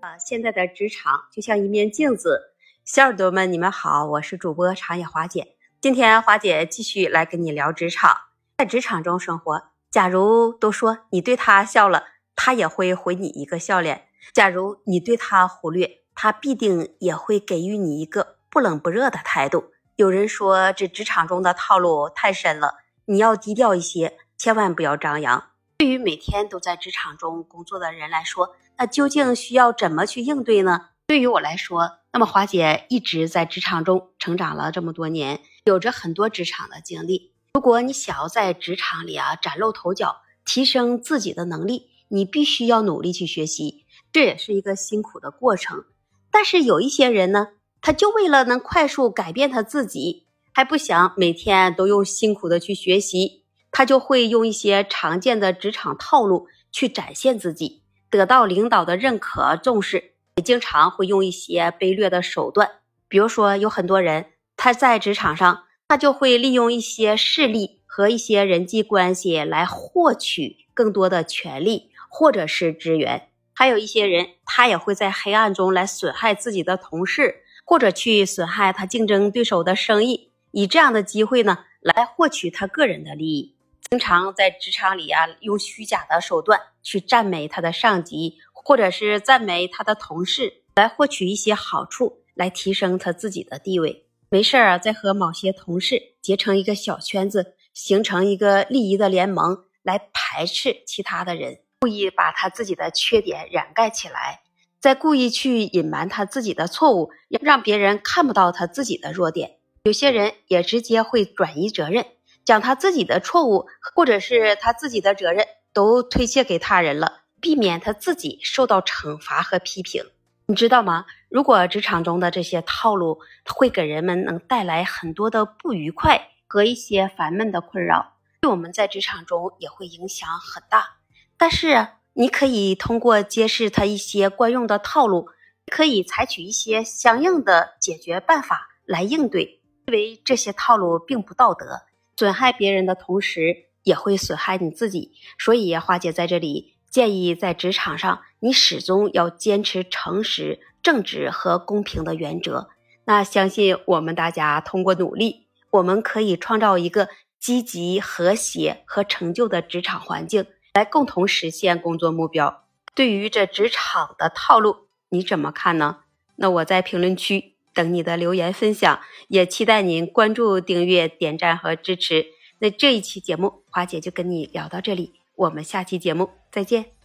啊，现在的职场就像一面镜子，小耳朵们，你们好，我是主播长野华姐。今天华姐继续来跟你聊职场，在职场中生活。假如都说你对他笑了，他也会回你一个笑脸；假如你对他忽略，他必定也会给予你一个不冷不热的态度。有人说这职场中的套路太深了，你要低调一些，千万不要张扬。对于每天都在职场中工作的人来说，那究竟需要怎么去应对呢？对于我来说，那么华姐一直在职场中成长了这么多年，有着很多职场的经历。如果你想要在职场里啊崭露头角，提升自己的能力，你必须要努力去学习，这也是一个辛苦的过程。但是有一些人呢，他就为了能快速改变他自己，还不想每天都用辛苦的去学习，他就会用一些常见的职场套路去展现自己。得到领导的认可重视，也经常会用一些卑劣的手段。比如说，有很多人他在职场上，他就会利用一些势力和一些人际关系来获取更多的权利或者是资源。还有一些人，他也会在黑暗中来损害自己的同事，或者去损害他竞争对手的生意，以这样的机会呢来获取他个人的利益。经常在职场里啊，用虚假的手段去赞美他的上级，或者是赞美他的同事，来获取一些好处，来提升他自己的地位。没事儿啊，再和某些同事结成一个小圈子，形成一个利益的联盟，来排斥其他的人，故意把他自己的缺点掩盖起来，再故意去隐瞒他自己的错误，让别人看不到他自己的弱点。有些人也直接会转移责任。将他自己的错误或者是他自己的责任都推卸给他人了，避免他自己受到惩罚和批评。你知道吗？如果职场中的这些套路会给人们能带来很多的不愉快和一些烦闷的困扰，对我们在职场中也会影响很大。但是你可以通过揭示他一些惯用的套路，可以采取一些相应的解决办法来应对，因为这些套路并不道德。损害别人的同时，也会损害你自己。所以，花姐在这里建议，在职场上，你始终要坚持诚实、正直和公平的原则。那相信我们大家通过努力，我们可以创造一个积极、和谐和成就的职场环境，来共同实现工作目标。对于这职场的套路，你怎么看呢？那我在评论区。等你的留言分享，也期待您关注、订阅、点赞和支持。那这一期节目，花姐就跟你聊到这里，我们下期节目再见。